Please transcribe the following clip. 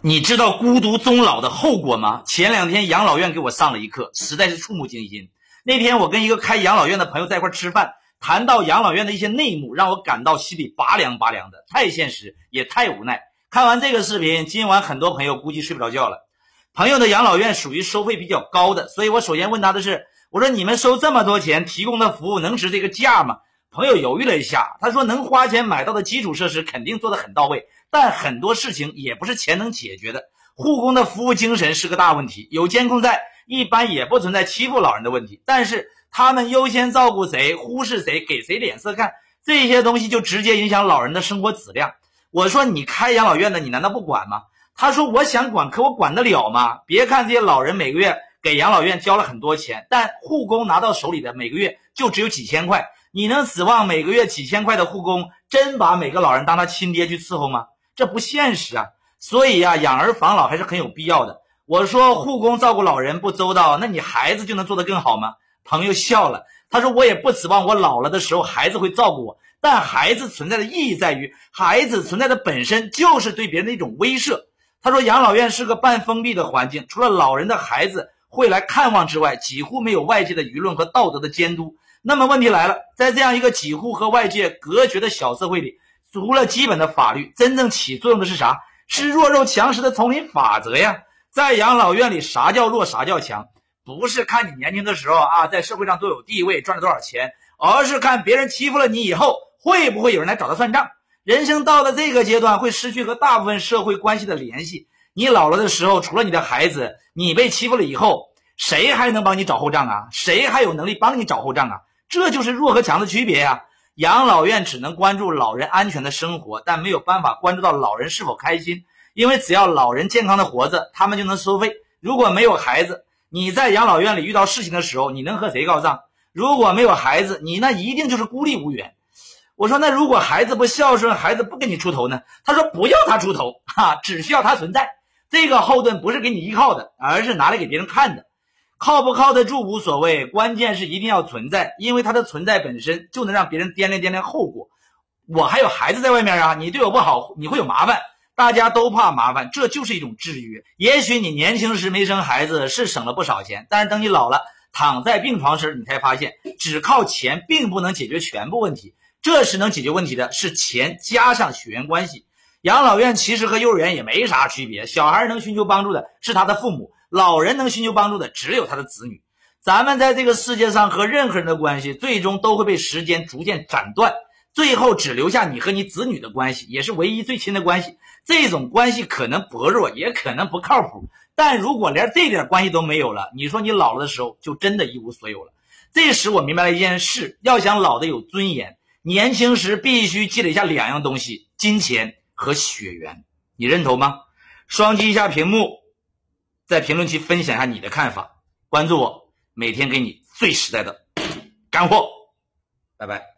你知道孤独终老的后果吗？前两天养老院给我上了一课，实在是触目惊心。那天我跟一个开养老院的朋友在一块吃饭，谈到养老院的一些内幕，让我感到心里拔凉拔凉的，太现实也太无奈。看完这个视频，今晚很多朋友估计睡不着觉了。朋友的养老院属于收费比较高的，所以我首先问他的是：我说你们收这么多钱，提供的服务能值这个价吗？朋友犹豫了一下，他说能花钱买到的基础设施肯定做得很到位。但很多事情也不是钱能解决的，护工的服务精神是个大问题。有监控在，一般也不存在欺负老人的问题。但是他们优先照顾谁，忽视谁，给谁脸色看，这些东西就直接影响老人的生活质量。我说你开养老院的，你难道不管吗？他说我想管，可我管得了吗？别看这些老人每个月给养老院交了很多钱，但护工拿到手里的每个月就只有几千块。你能指望每个月几千块的护工真把每个老人当他亲爹去伺候吗？这不现实啊，所以呀，养儿防老还是很有必要的。我说护工照顾老人不周到，那你孩子就能做得更好吗？朋友笑了，他说我也不指望我老了的时候孩子会照顾我，但孩子存在的意义在于，孩子存在的本身就是对别人的一种威慑。他说养老院是个半封闭的环境，除了老人的孩子会来看望之外，几乎没有外界的舆论和道德的监督。那么问题来了，在这样一个几乎和外界隔绝的小社会里。除了基本的法律，真正起作用的是啥？是弱肉强食的丛林法则呀！在养老院里，啥叫弱，啥叫强？不是看你年轻的时候啊，在社会上多有地位，赚了多少钱，而是看别人欺负了你以后，会不会有人来找他算账？人生到了这个阶段，会失去和大部分社会关系的联系。你老了的时候，除了你的孩子，你被欺负了以后，谁还能帮你找后账啊？谁还有能力帮你找后账啊？这就是弱和强的区别呀！养老院只能关注老人安全的生活，但没有办法关注到老人是否开心。因为只要老人健康的活着，他们就能收费。如果没有孩子，你在养老院里遇到事情的时候，你能和谁告状？如果没有孩子，你那一定就是孤立无援。我说，那如果孩子不孝顺，孩子不给你出头呢？他说不要他出头，哈，只需要他存在。这个后盾不是给你依靠的，而是拿来给别人看的。靠不靠得住无所谓，关键是一定要存在，因为它的存在本身就能让别人掂量掂量后果。我还有孩子在外面啊，你对我不好，你会有麻烦。大家都怕麻烦，这就是一种制约。也许你年轻时没生孩子是省了不少钱，但是等你老了，躺在病床时，你才发现只靠钱并不能解决全部问题。这时能解决问题的是钱加上血缘关系。养老院其实和幼儿园也没啥区别，小孩能寻求帮助的是他的父母。老人能寻求帮助的只有他的子女。咱们在这个世界上和任何人的关系，最终都会被时间逐渐斩断，最后只留下你和你子女的关系，也是唯一最亲的关系。这种关系可能薄弱，也可能不靠谱。但如果连这点关系都没有了，你说你老了的时候就真的一无所有了。这时我明白了一件事：要想老的有尊严，年轻时必须积累下两样东西：金钱和血缘。你认同吗？双击一下屏幕。在评论区分享一下你的看法，关注我，每天给你最实在的干货，拜拜。